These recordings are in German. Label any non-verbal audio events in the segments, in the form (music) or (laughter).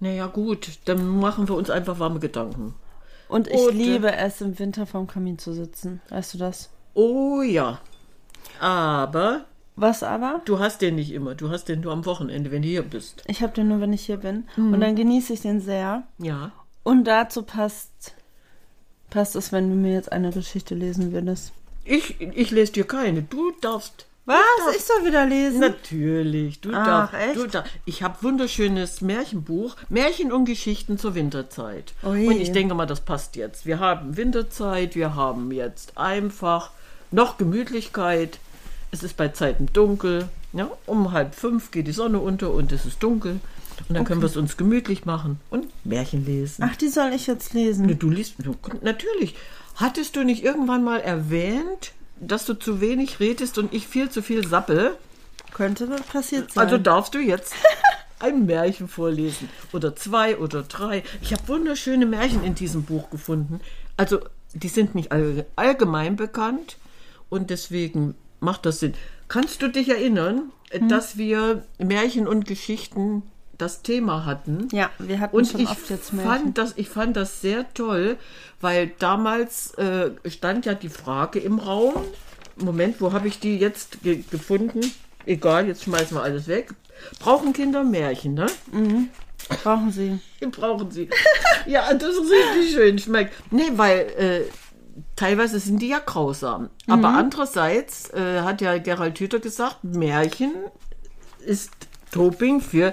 Naja, gut, dann machen wir uns einfach warme Gedanken. Und ich Und, liebe es, im Winter vorm Kamin zu sitzen. Weißt du das? Oh ja. Aber Was aber? du hast den nicht immer. Du hast den nur am Wochenende, wenn du hier bist. Ich habe den nur, wenn ich hier bin. Mhm. Und dann genieße ich den sehr. Ja. Und dazu passt, passt es, wenn du mir jetzt eine Geschichte lesen würdest. Ich, ich lese dir keine. Du darfst. Was? Ich soll wieder lesen? Natürlich. Du Ach, darfst. echt? Du darf, ich habe wunderschönes Märchenbuch. Märchen und Geschichten zur Winterzeit. Ui. Und ich denke mal, das passt jetzt. Wir haben Winterzeit. Wir haben jetzt einfach noch Gemütlichkeit. Es ist bei Zeiten dunkel. Ja, um halb fünf geht die Sonne unter und es ist dunkel. Und dann können wir es uns gemütlich machen und Märchen lesen. Ach, die soll ich jetzt lesen. Ne, Du liest, du, natürlich. Hattest du nicht irgendwann mal erwähnt, dass du zu wenig redest und ich viel zu viel sappel? Könnte passiert sein. Also darfst du jetzt (laughs) ein Märchen vorlesen. Oder zwei oder drei. Ich habe wunderschöne Märchen in diesem Buch gefunden. Also, die sind nicht all, allgemein bekannt und deswegen macht das Sinn. Kannst du dich erinnern, Hm. dass wir Märchen und Geschichten das Thema hatten? Ja, wir hatten Und schon ich oft jetzt Märchen. fand, das, ich fand das sehr toll, weil damals äh, stand ja die Frage im Raum, Moment, wo habe ich die jetzt ge gefunden? Egal, jetzt schmeißen wir alles weg. Brauchen Kinder Märchen, ne? Brauchen sie. (laughs) Brauchen sie. ja, das ist richtig schön. Schmeckt. Nee, weil äh, teilweise sind die ja grausam. Aber andererseits äh, hat ja Gerald Hüther gesagt, Märchen ist Doping für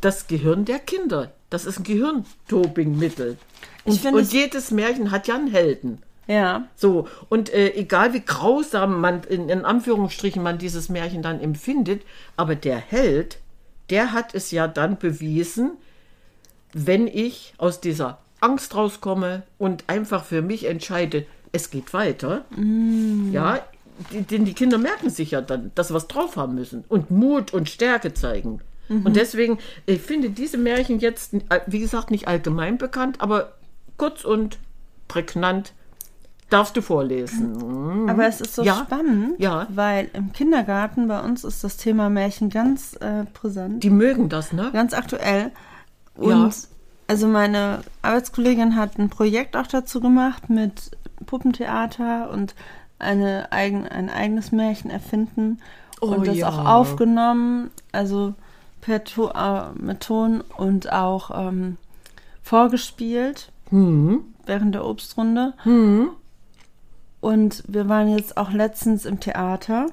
das Gehirn der Kinder. Das ist ein Gehirndopingmittel. Und, finde und es- jedes Märchen hat ja einen Helden. Ja. So, und äh, egal wie grausam man in, in Anführungsstrichen man dieses Märchen dann empfindet, aber der Held, der hat es ja dann bewiesen, wenn ich aus dieser Angst rauskomme und einfach für mich entscheide, es geht weiter. Ja, die, denn die Kinder merken sich ja dann, dass sie was drauf haben müssen und Mut und Stärke zeigen. Und deswegen, ich finde diese Märchen jetzt, äh, wie gesagt, nicht allgemein bekannt, aber kurz und prägnant darfst du vorlesen. Aber es ist so Ja. spannend, Ja. weil im Kindergarten bei uns ist das Thema Märchen ganz äh, präsent, Die mögen das, ne? ganz aktuell. Und Ja. also meine Arbeitskollegin hat ein Projekt auch dazu gemacht mit Puppentheater und eine eigen, ein eigenes Märchen erfinden Oh und das auch aufgenommen, also per to äh, mit Ton und auch ähm, vorgespielt Hm. während der Obstrunde. Und wir waren jetzt auch letztens im Theater.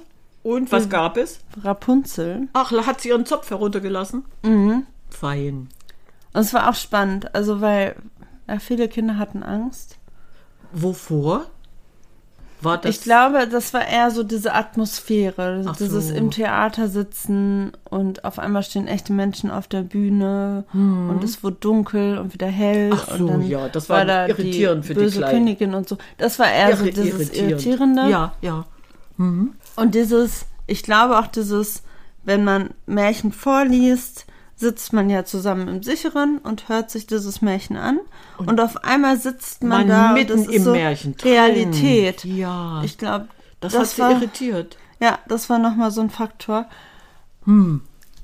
Und was gab es? Rapunzel. Ach, hat sie ihren Zopf heruntergelassen? Mhm. Fein. Und es war auch spannend, also weil ja, viele Kinder hatten Angst. Wovor? War das? ich glaube, das war eher so diese Atmosphäre, Ach dieses so. im Theater sitzen und auf einmal stehen echte Menschen auf der Bühne und es wurde dunkel und wieder hell. Ach so, und dann ja, das war da irritierend die für die böse. Königin und so. Das war eher so Irri- dieses irritierend. Irritierende. Ja, ja. Und dieses, ich glaube auch dieses, wenn man Märchen vorliest, sitzt man ja zusammen im Sicheren und hört sich dieses Märchen an. Und, auf einmal sitzt man, Man da mitten und das ist im so Märchen drin. Realität. Ja. Ich glaube, das, das, hat sie war, irritiert. ja, das war nochmal so ein Faktor. Hm.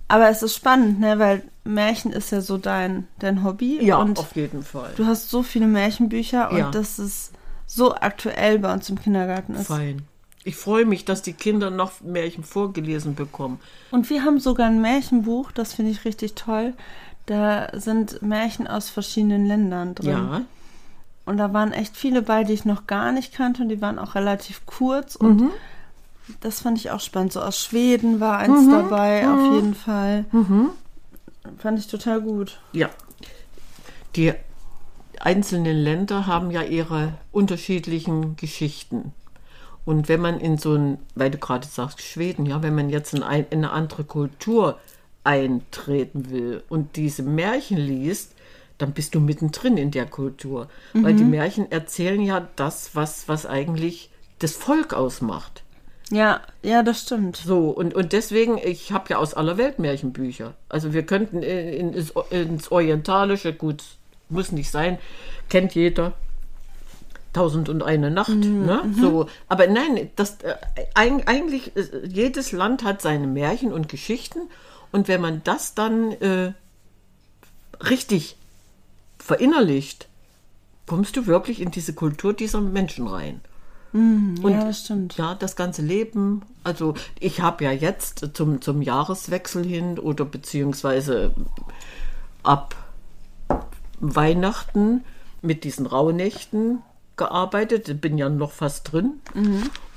Aber es ist spannend, ne, weil Märchen ist ja so dein, dein Hobby. Ja, und auf jeden Fall. du hast so viele Märchenbücher und Ja. das ist so aktuell bei uns im Kindergarten ist. Fein. Ich freue mich, dass die Kinder noch Märchen vorgelesen bekommen. Und wir haben sogar ein Märchenbuch, das finde ich richtig toll. Da sind Märchen aus verschiedenen Ländern drin. Ja. Und da waren echt viele bei, die ich noch gar nicht kannte und die waren auch relativ kurz. Und Mhm. das fand ich auch spannend. So aus Schweden war eins dabei, auf jeden Fall. Fand ich total gut. Ja. Die einzelnen Länder haben ja ihre unterschiedlichen Geschichten. Und wenn man in so ein, weil du gerade sagst, Schweden, ja, wenn man jetzt in, ein, in eine andere Kultur eintreten will und diese Märchen liest, dann bist du mittendrin in der Kultur. Weil Mhm. die Märchen erzählen ja das, was, was eigentlich das Volk ausmacht. Ja, ja, das stimmt. So, und, und deswegen, ich habe ja aus aller Welt Märchenbücher. Also wir könnten in, ins, ins Orientalische, gut, muss nicht sein, kennt jeder. Tausend und eine Nacht, ne? So, aber nein, das äh, eig- eigentlich äh, jedes Land hat seine Märchen und Geschichten und wenn man das dann äh, richtig verinnerlicht, kommst du wirklich in diese Kultur dieser Menschen rein. ja, das stimmt. Ja, das ganze Leben. Also ich habe ja jetzt zum, zum Jahreswechsel hin oder beziehungsweise ab Weihnachten mit diesen Rauhnächten gearbeitet. Bin ja noch fast drin.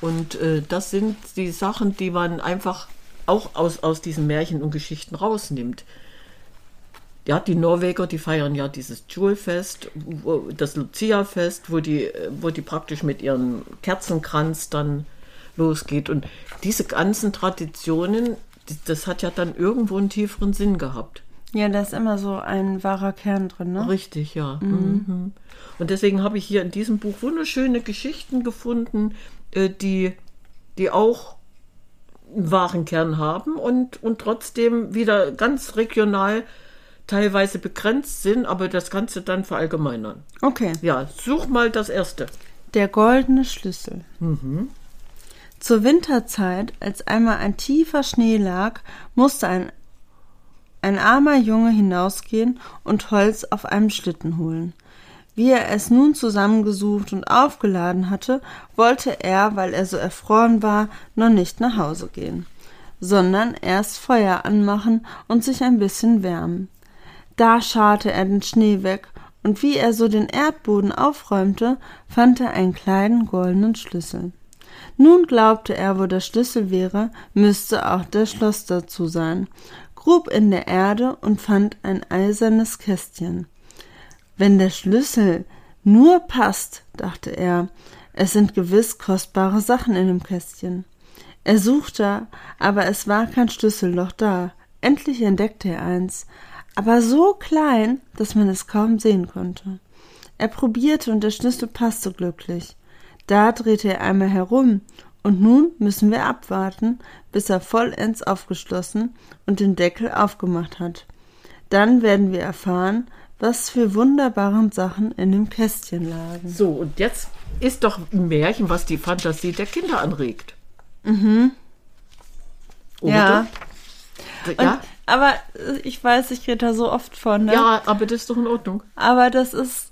Und äh, das sind die Sachen, die man einfach auch aus, aus diesen Märchen und Geschichten rausnimmt. Ja, die Norweger, die feiern ja dieses Julfest, das Lucia-Fest, wo die, wo die praktisch mit ihrem Kerzenkranz dann losgeht. Und diese ganzen Traditionen, das hat ja dann irgendwo einen tieferen Sinn gehabt. Ja, da ist immer so ein wahrer Kern drin, ne? Richtig, ja. Mhm. Und deswegen habe ich hier in diesem Buch wunderschöne Geschichten gefunden, äh, die, die auch einen wahren Kern haben und, und trotzdem wieder ganz regional teilweise begrenzt sind, aber das du dann verallgemeinern. Okay. Ja, such mal das erste. Der goldene Schlüssel. Zur Winterzeit, als einmal ein tiefer Schnee lag, musste ein, ein armer Junge hinausgehen und Holz auf einem Schlitten holen. Wie er es nun zusammengesucht und aufgeladen hatte, wollte er, weil er so erfroren war, noch nicht nach Hause gehen, sondern erst Feuer anmachen und sich ein bisschen wärmen. Da scharte er den Schnee weg, und wie er so den Erdboden aufräumte, fand er einen kleinen goldenen Schlüssel. Nun glaubte er, wo der Schlüssel wäre, müsste auch der Schloss dazu sein, grub in der Erde und fand ein eisernes Kästchen. Wenn der Schlüssel nur passt, dachte er, es sind gewiss kostbare Sachen in dem Kästchen. Er suchte, aber es war kein Schlüsselloch da. Endlich entdeckte er eins, aber so klein, dass man es kaum sehen konnte. Er probierte und der Schlüssel passte glücklich. Da drehte er einmal herum, und nun müssen wir abwarten, bis er vollends aufgeschlossen und den Deckel aufgemacht hat. Dann werden wir erfahren, was für wunderbaren Sachen in dem Kästchen lagen. So, und jetzt ist doch ein Märchen, was die Fantasie der Kinder anregt. Oder? Mhm. Ja. Ja, Und, aber äh, ich weiß, ich rede da so oft von, ne? ja, aber das ist doch in Ordnung. Aber das ist,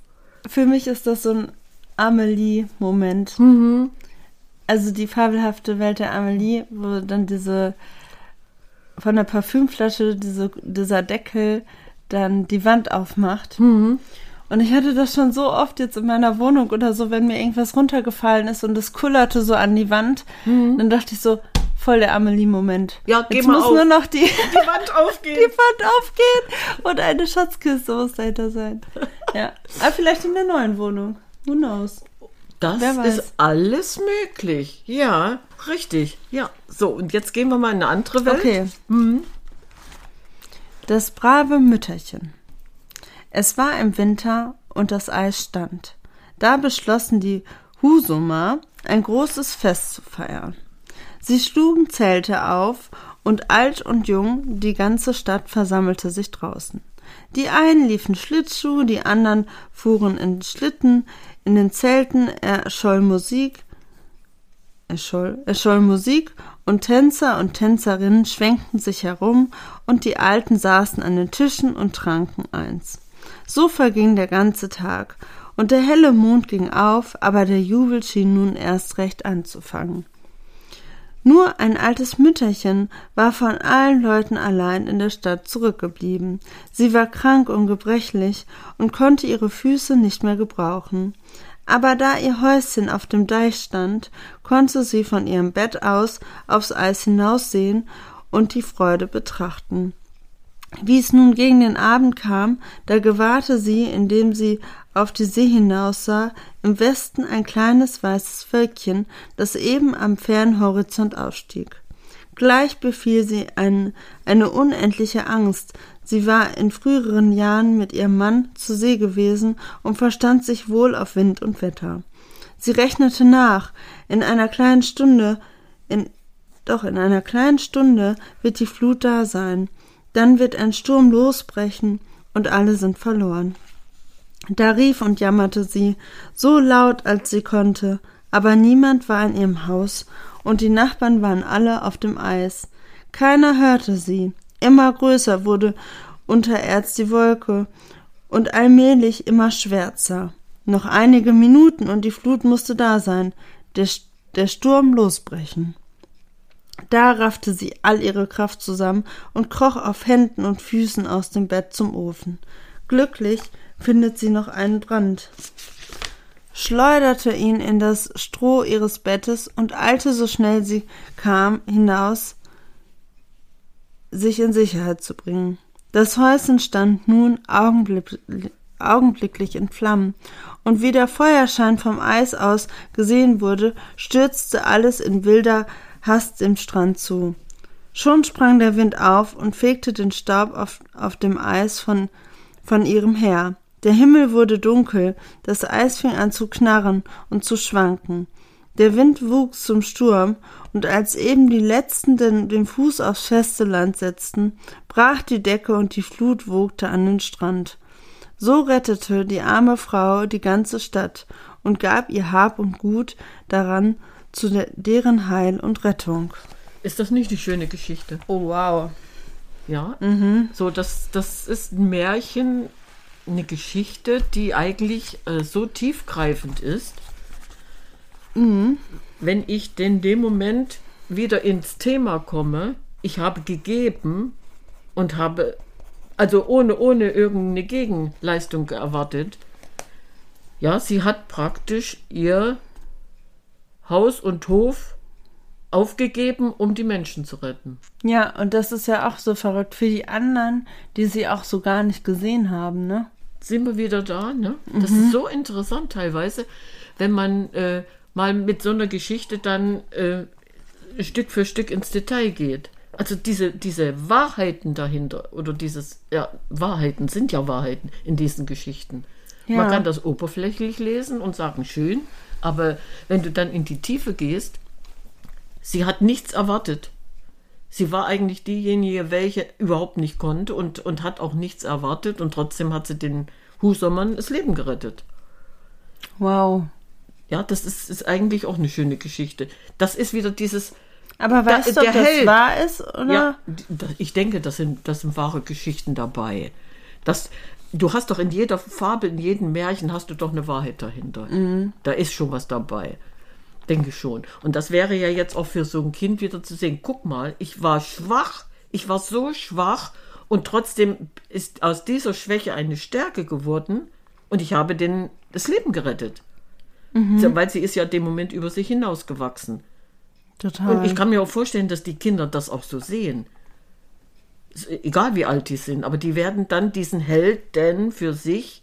für mich ist das so ein Amelie-Moment. Mhm. Also die fabelhafte Welt der Amelie, wo dann diese von der Parfümflasche diese, dieser Deckel dann die Wand aufmacht. Mhm. Und ich hatte das schon so oft jetzt in meiner Wohnung oder so, wenn mir irgendwas runtergefallen ist und es kullerte so an die Wand, dann dachte ich so, voll der Amelie-Moment. Mhm. Ja, geh Jetzt mal muss auf. nur noch die, Die Wand aufgeht. (laughs) die Wand aufgehen und eine Schatzkiste muss dahinter sein. Ja, aber vielleicht in der neuen Wohnung. Who knows? Das ist alles möglich. Ja, richtig. Ja. So, und jetzt gehen wir mal in eine andere Welt. Okay. Das brave Mütterchen. Es war im Winter und das Eis stand. Da beschlossen die Husumer, ein großes Fest zu feiern. Sie schlugen Zelte auf und alt und jung, die ganze Stadt versammelte sich draußen. Die einen liefen Schlittschuh, die anderen fuhren in Schlitten, in den Zelten erscholl Musik, erscholl, erscholl Musik und Tänzer und Tänzerinnen schwenkten sich herum und die Alten saßen an den Tischen und tranken eins. So verging der ganze Tag und der helle Mond ging auf, aber der Jubel schien nun erst recht anzufangen. Nur ein altes Mütterchen war von allen Leuten allein in der Stadt zurückgeblieben. Sie war krank und gebrechlich und konnte ihre Füße nicht mehr gebrauchen. Aber da ihr Häuschen auf dem Deich stand, konnte sie von ihrem Bett aus aufs Eis hinaussehen und die Freude betrachten. Wie es nun gegen den Abend kam, da gewahrte sie, indem sie auf die See hinaussah, im Westen ein kleines weißes Wölkchen, das eben am fernen Horizont aufstieg. Gleich befiel sie ein, eine unendliche Angst. Sie war in früheren Jahren mit ihrem Mann zur See gewesen und verstand sich wohl auf Wind und Wetter. Sie rechnete nach. In einer kleinen Stunde, in, doch in einer kleinen Stunde wird die Flut da sein. Dann wird ein Sturm losbrechen und alle sind verloren. Da rief und jammerte sie, so laut als sie konnte, aber niemand war in ihrem Haus, und die Nachbarn waren alle auf dem Eis. Keiner hörte sie. Immer größer wurde untererz die Wolke und allmählich immer schwärzer. Noch einige Minuten und die Flut musste da sein, der, der Sturm losbrechen. Da raffte sie all ihre Kraft zusammen und kroch auf Händen und Füßen aus dem Bett zum Ofen. Glücklich findet sie noch einen Brand, schleuderte ihn in das Stroh ihres Bettes und eilte so schnell sie kam hinaus, sich in Sicherheit zu bringen. Das Häuschen stand nun augenblick, augenblicklich in Flammen, und wie der Feuerschein vom Eis aus gesehen wurde, stürzte alles in wilder Hast dem Strand zu. Schon sprang der Wind auf und fegte den Staub auf, auf dem Eis von, von ihrem her. Der Himmel wurde dunkel, das Eis fing an zu knarren und zu schwanken. Der Wind wuchs zum Sturm, und als eben die letzten den, den Fuß aufs feste Land setzten, brach die Decke und die Flut wogte an den Strand. So rettete die arme Frau die ganze Stadt und gab ihr Hab und Gut daran zu de deren Heil und Rettung. Ist das nicht die schöne Geschichte? Oh wow. Ja. Mhm. So, das, das ist ein Märchen, eine Geschichte, die eigentlich äh, so tiefgreifend ist, mhm. wenn ich in dem Moment wieder ins Thema komme, ich habe gegeben und habe, also ohne, ohne irgendeine Gegenleistung erwartet. Ja, sie hat praktisch ihr Haus und Hof aufgegeben, um die Menschen zu retten. Ja, und das ist ja auch so verrückt für die anderen, die sie auch so gar nicht gesehen haben, ne? sind wir wieder da. Ne? Das mhm. ist so interessant teilweise, wenn man äh, mal mit so einer Geschichte dann äh, Stück für Stück ins Detail geht. Also diese, diese Wahrheiten dahinter oder dieses, ja, Wahrheiten sind ja Wahrheiten in diesen Geschichten. Ja. Man kann das oberflächlich lesen und sagen, schön, aber wenn du dann in die Tiefe gehst, sie hat nichts erwartet. Sie war eigentlich diejenige, welche überhaupt nicht konnte und, und hat auch nichts erwartet und trotzdem hat sie den Husermann das Leben gerettet. Wow. Ja, das ist, ist eigentlich auch eine schöne Geschichte. Das ist wieder dieses. Aber weißt da, du, ob das Held, wahr ist, oder? Ja, ich denke, das sind, das sind wahre Geschichten dabei. Das, du hast doch in jeder Fabel, in jedem Märchen hast du doch eine Wahrheit dahinter. Mhm. Da ist schon was dabei. Denke schon. Und das wäre ja jetzt auch für so ein Kind wieder zu sehen. Guck mal, ich war schwach, ich war so schwach und trotzdem ist aus dieser Schwäche eine Stärke geworden und ich habe den, das Leben gerettet. Mhm. Weil sie ist ja dem Moment über sich hinausgewachsen. Total. Und ich kann mir auch vorstellen, dass die Kinder das auch so sehen. Egal wie alt die sind, aber die werden dann diesen Helden für sich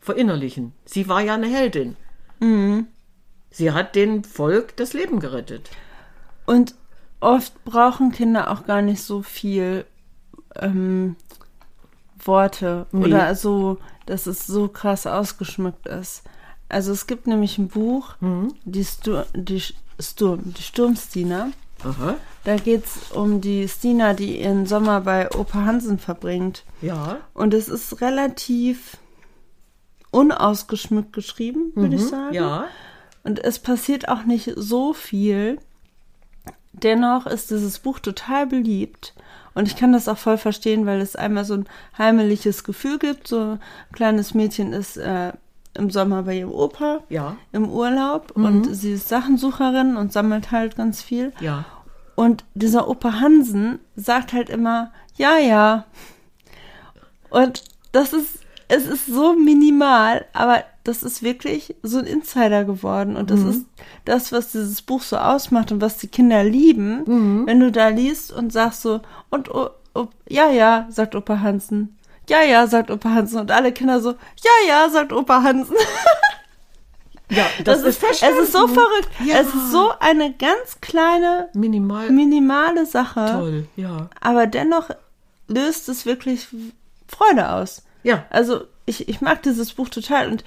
verinnerlichen. Sie war ja eine Heldin. Mhm. Sie hat dem Volk das Leben gerettet. Und oft brauchen Kinder auch gar nicht so viel ähm, Worte nee. oder so, dass es so krass ausgeschmückt ist. Also es gibt nämlich ein Buch, mhm. die, Stur die, Sturm, die Sturmstina. Aha. Da geht es um die Stina, die ihren Sommer bei Opa Hansen verbringt. Ja. Und es ist relativ unausgeschmückt geschrieben, würde mhm. ich sagen. Ja. Und es passiert auch nicht so viel. Dennoch ist dieses Buch total beliebt. Und ich kann das auch voll verstehen, weil es einmal so ein heimeliges Gefühl gibt. So ein kleines Mädchen ist äh, im Sommer bei ihrem Opa ja. im Urlaub mhm. und sie ist Sachensucherin und sammelt halt ganz viel. Ja. Und dieser Opa Hansen sagt halt immer, ja, ja. Und das ist, es ist so minimal, aber das ist wirklich so ein Insider geworden. Und das mhm. ist das, was dieses Buch so ausmacht und was die Kinder lieben, mhm. wenn du da liest und sagst so, und oh, oh, ja, ja, sagt Opa Hansen. Ja, ja, sagt Opa Hansen. Und alle Kinder so, ja, ja, sagt Opa Hansen. (laughs) Ja, Das, das, ist, ist es ist so verrückt. Ja. Es ist so eine ganz kleine, Minimal. minimale Sache. Toll, ja. Aber dennoch löst es wirklich Freude aus. Ja. Also ich, ich mag dieses Buch total und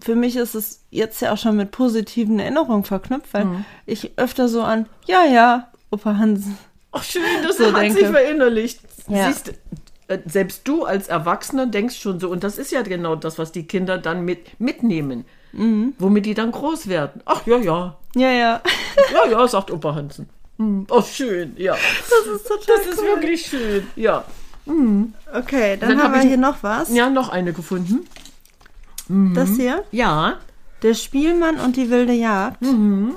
für mich ist es jetzt ja auch schon mit positiven Erinnerungen verknüpft, weil Mhm. ich öfter so an, ja, ja, Opa Hans. Ach, schön, das (laughs) So hat denke. sich verinnerlicht. Ja. Siehst, äh, selbst du als Erwachsener denkst schon so, und das ist ja genau das, was die Kinder dann mit, mitnehmen, Mhm. womit die dann groß werden. Ach, ja, ja, Ja, ja. ja, ja, sagt Opa Hansen. Hm, Oh, schön, ja. Das ist total Das ist wirklich schön, ja. Okay, dann, Dann haben hab wir hier noch was. Ja, noch eine gefunden. Das hier. Ja, Der Spielmann und die wilde Jagd. Mhm.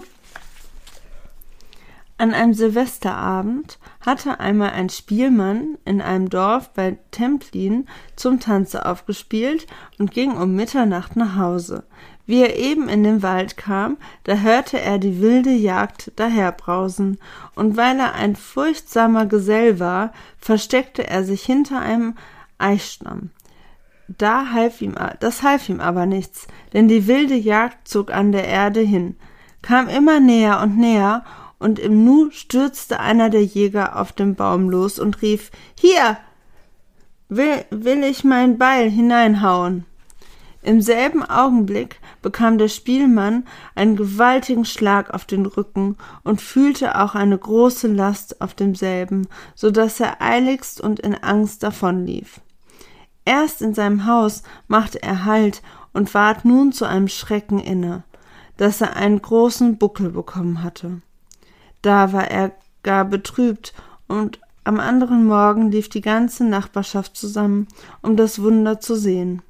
An einem Silvesterabend hatte einmal ein Spielmann in einem Dorf bei Templin zum Tanze aufgespielt und ging um Mitternacht nach Hause. Wie er eben in den Wald kam, da hörte er die wilde Jagd daherbrausen, und weil er ein furchtsamer Gesell war, versteckte er sich hinter einem Eichstamm. Da half ihm, das half ihm aber nichts, denn die wilde Jagd zog an der Erde hin, kam immer näher und näher, und im Nu stürzte einer der Jäger auf den Baum los und rief, Hier! Will, will ich mein Beil hineinhauen. Im selben Augenblick bekam der Spielmann einen gewaltigen Schlag auf den Rücken und fühlte auch eine große Last auf demselben, so dass er eiligst und in Angst davonlief. Erst in seinem Haus machte er Halt und ward nun zu einem Schrecken inne, dass er einen großen Buckel bekommen hatte. Da war er gar betrübt und am anderen Morgen lief die ganze Nachbarschaft zusammen, um das Wunder zu sehen.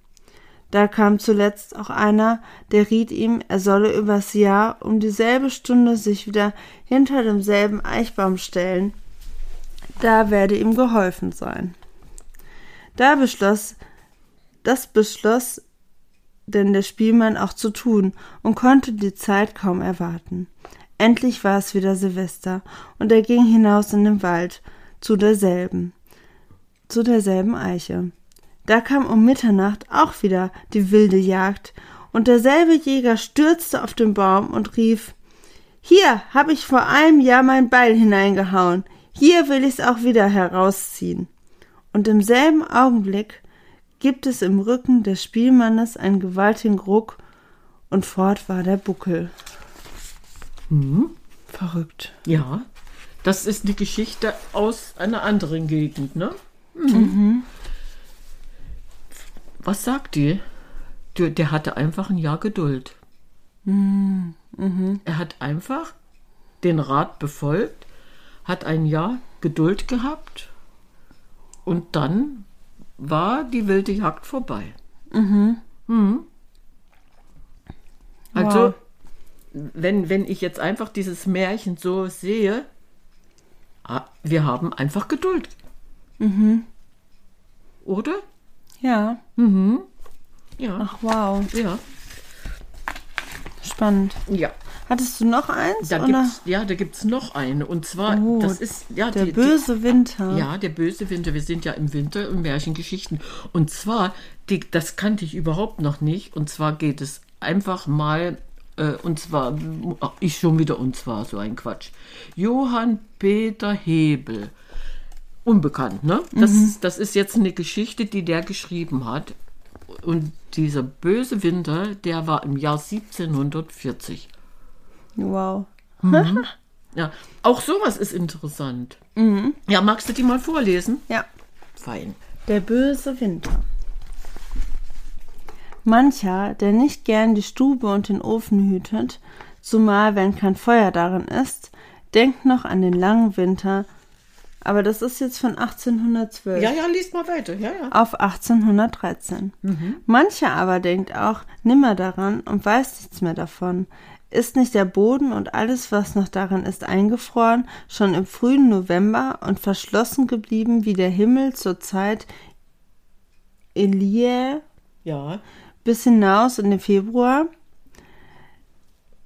Da kam zuletzt auch einer, der riet ihm, er solle übers Jahr um dieselbe Stunde sich wieder hinter demselben Eichbaum stellen. Da werde ihm geholfen sein. Da beschloss, das beschloss denn der Spielmann auch zu tun und konnte die Zeit kaum erwarten. Endlich war es wieder Silvester und er ging hinaus in den Wald zu derselben, zu derselben Eiche. Da kam um Mitternacht auch wieder die wilde Jagd und derselbe Jäger stürzte auf den Baum und rief, hier hab ich vor einem Jahr mein Beil hineingehauen, hier will ich's auch wieder herausziehen. Und im selben Augenblick gibt es im Rücken des Spielmannes einen gewaltigen Ruck und fort war der Buckel. Verrückt. ja. Das ist eine Geschichte aus einer anderen Gegend, ne? Mhm. Was sagt die? Der, der hatte einfach ein Jahr Geduld. Er hat einfach den Rat befolgt, hat ein Jahr Geduld gehabt und dann war die wilde Jagd vorbei. Mhm. Also, Wow. Wenn, wenn ich jetzt einfach dieses Märchen so sehe, ah, wir haben einfach Geduld. Oder? Ja. Ja. Ach wow. Ja. Spannend. Ja. Hattest du noch eins? Da gibt's, ja, da gibt es noch eine. Und zwar, Oh, das ist ja Der die, böse Winter. Die, ja, der böse Winter. Wir sind ja im Winter in Märchengeschichten. Und zwar, die, das kannte ich überhaupt noch nicht. Und zwar geht es einfach mal, äh, und zwar, ach, ich schon wieder, und zwar so ein Quatsch. Johann Peter Hebel. Unbekannt, ne? Das, das ist jetzt eine Geschichte, die der geschrieben hat. Und dieser böse Winter, der war im Jahr 1740. Wow. (laughs) Ja, auch sowas ist interessant. Mhm. Ja, magst du die mal vorlesen? Ja. Fein. Der böse Winter. Mancher, der nicht gern die Stube und den Ofen hütet, zumal wenn kein Feuer darin ist, denkt noch an den langen Winter, aber das ist jetzt von 1812 Ja, ja, liest mal weiter. Ja, ja. auf 1813. Mancher aber denkt auch nimmer daran und weiß nichts mehr davon. Ist nicht der Boden und alles, was noch darin ist, eingefroren, schon im frühen November und verschlossen geblieben wie der Himmel zur Zeit Elie Ja. Bis hinaus in den Februar?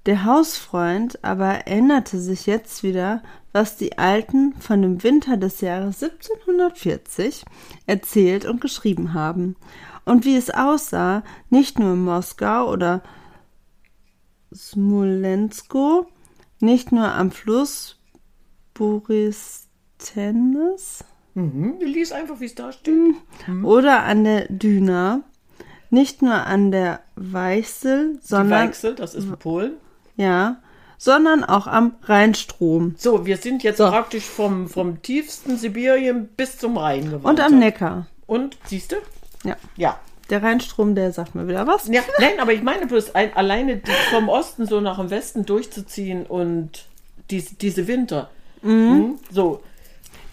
Der Hausfreund aber erinnerte sich jetzt wieder, was die Alten von dem Winter des Jahres 1740 erzählt und geschrieben haben und wie es aussah, nicht nur in Moskau oder Smolensko, nicht nur am Fluss Borysthenes Mhm. Du liest einfach, wie es da steht. oder an der Düna, nicht nur an der Weichsel, Die sondern, Weichsel, das ist Polen. ja, sondern auch am Rheinstrom So, wir sind jetzt praktisch vom, vom tiefsten Sibirien bis zum Rhein gewandert. und am Neckar. Und, siehst du? Ja, Ja. der Rheinstrom, der sagt mir wieder was. ja. Nein, aber ich meine bloß, ein, alleine die, vom Osten so nach dem Westen durchzuziehen und dies, diese Winter. Mhm. So,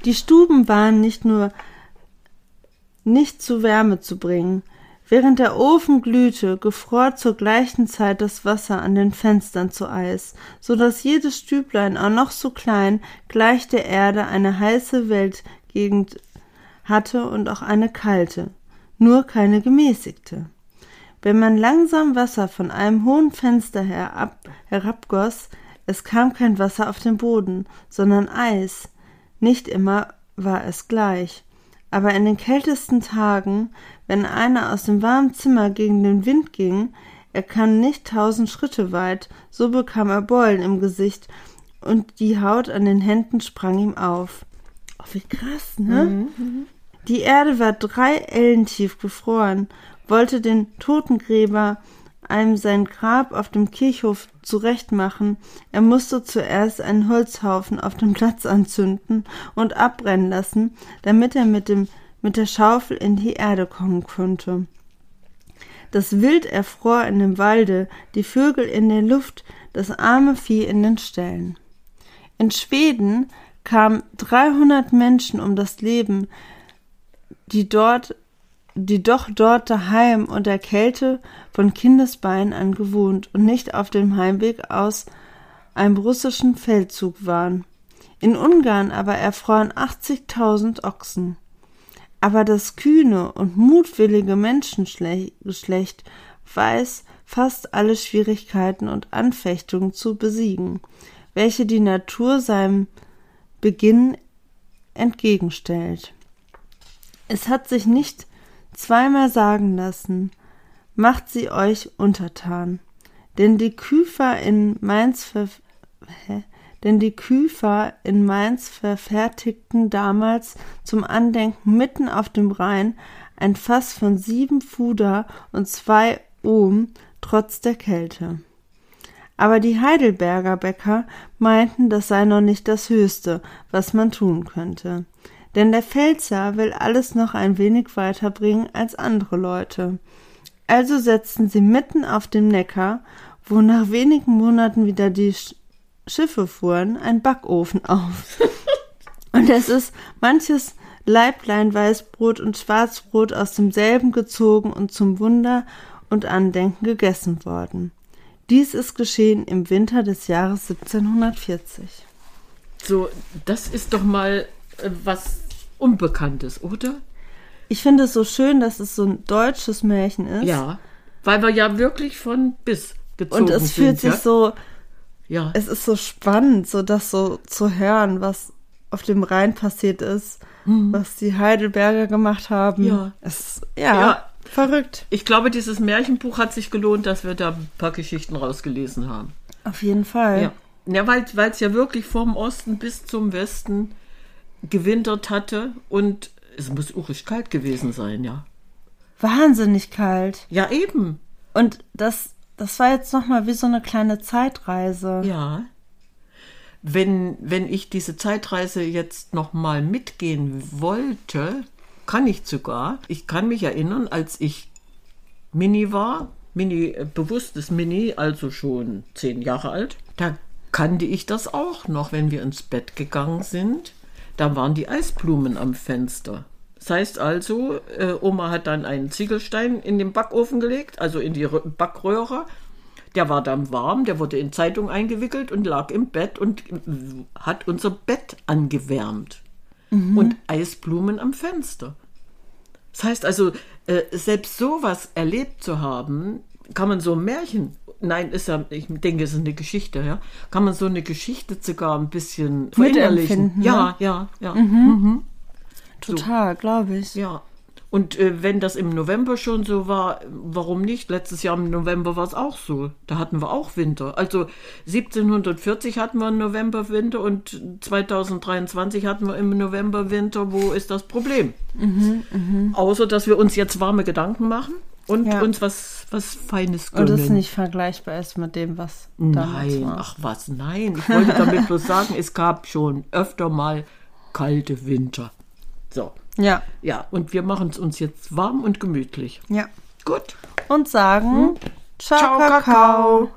Die Stuben waren nicht nur nicht zu Wärme zu bringen. Während der Ofen glühte, gefror zur gleichen Zeit das Wasser an den Fenstern zu Eis, so dass jedes Stüblein, auch noch so klein, gleich der Erde eine heiße Weltgegend hatte und auch eine kalte, nur keine gemäßigte. Wenn man langsam Wasser von einem hohen Fenster herab, herabgoss, es kam kein Wasser auf den Boden, sondern Eis. Nicht immer war es gleich. Aber in den kältesten Tagen, wenn einer aus dem warmen Zimmer gegen den Wind ging, er kann nicht tausend Schritte weit, so bekam er Beulen im Gesicht und die Haut an den Händen sprang ihm auf. Oh, wie krass, ne? Die Erde war drei Ellen tief gefroren, wollte den Totengräber einem sein Grab auf dem Kirchhof zurechtmachen. Er musste zuerst einen Holzhaufen auf dem Platz anzünden und abbrennen lassen, damit er mit dem mit der Schaufel in die Erde kommen konnte. Das Wild erfror in dem Walde, die Vögel in der Luft, das arme Vieh in den Ställen. In Schweden kamen 300 Menschen um das Leben, die dort, die doch dort daheim und der Kälte von Kindesbeinen an gewohnt und nicht auf dem Heimweg aus einem russischen Feldzug waren. In Ungarn aber erfroren 80.000 Ochsen. Aber das kühne und mutwillige Menschengeschlecht weiß fast alle Schwierigkeiten und Anfechtungen zu besiegen, welche die Natur seinem Beginn entgegenstellt. Es hat sich nicht zweimal sagen lassen, macht sie euch untertan. Denn die Küfer in Mainz ver Hä? denn die Küfer in Mainz verfertigten damals zum Andenken mitten auf dem Rhein ein Fass von sieben Fuder und zwei Ohm trotz der Kälte. Aber die Heidelberger Bäcker meinten, das sei noch nicht das Höchste, was man tun könnte. Denn der Pfälzer will alles noch ein wenig weiterbringen als andere Leute. Also setzten sie mitten auf dem Neckar, wo nach wenigen Monaten wieder die Sch Schiffe fuhren, ein Backofen auf. (laughs) und es ist manches Leiblein Weißbrot und Schwarzbrot aus demselben gezogen und zum Wunder und Andenken gegessen worden. Dies ist geschehen im Winter des Jahres 1740. so, das ist doch mal was Unbekanntes, oder? Ich finde es so schön, dass es so ein deutsches Märchen ist. Ja. Weil wir ja wirklich von bis gezogen Und es fühlt sind. sich so, ja? ja. es ist so spannend, so das so zu hören, was auf dem Rhein passiert ist, was die Heidelberger gemacht haben. Mhm. Ja. Es, ja, Ja. verrückt. Ich glaube, dieses Märchenbuch hat sich gelohnt, dass wir da ein paar Geschichten rausgelesen haben. Auf jeden Fall. Ja, ja weil es ja wirklich vom Osten bis zum Westen gewintert hatte und es muss urig kalt gewesen sein, ja. Wahnsinnig kalt. Ja, eben. Und das, das war jetzt nochmal wie so eine kleine Zeitreise. Ja. Wenn, wenn ich diese Zeitreise jetzt nochmal mitgehen wollte, kann ich sogar. Ich kann mich erinnern, als ich Mini war, Mini, äh, bewusstes Mini, also schon zehn Jahre alt, da kannte ich das auch noch, wenn wir ins Bett gegangen sind. Da waren die Eisblumen am Fenster. Das heißt also, äh, Oma hat dann einen Ziegelstein in den Backofen gelegt, also in die Rö- Backröhre. Der war dann warm, der wurde in Zeitung eingewickelt und lag im Bett und hat unser Bett angewärmt. Und Eisblumen am Fenster. Das heißt also, äh, selbst sowas erlebt zu haben, kann man so ein Märchen, nein, ist ja, ich denke, es ist eine Geschichte, ja, kann man so eine Geschichte sogar ein bisschen verinnerlichen. Mitempfinden, Ja, ne? ja, ja, Total, glaube ich. ja. Und äh, wenn das im November schon so war, warum nicht? Letztes Jahr im November war es auch so. Da hatten wir auch Winter. Also 1740 hatten wir einen Novemberwinter und 2023 hatten wir im November Winter. Wo ist das Problem? Außer, dass wir uns jetzt warme Gedanken machen und Ja. uns was, was Feines Und gönnen. es nicht vergleichbar ist mit dem, was damals Nein, war. ach was, nein. Ich wollte damit bloß sagen, es gab schon öfter mal kalte Winter. So, Ja, ja, und wir machen es uns jetzt warm und gemütlich. ja. Gut. Und sagen, ciao, Ciao, Kakao. Kakao.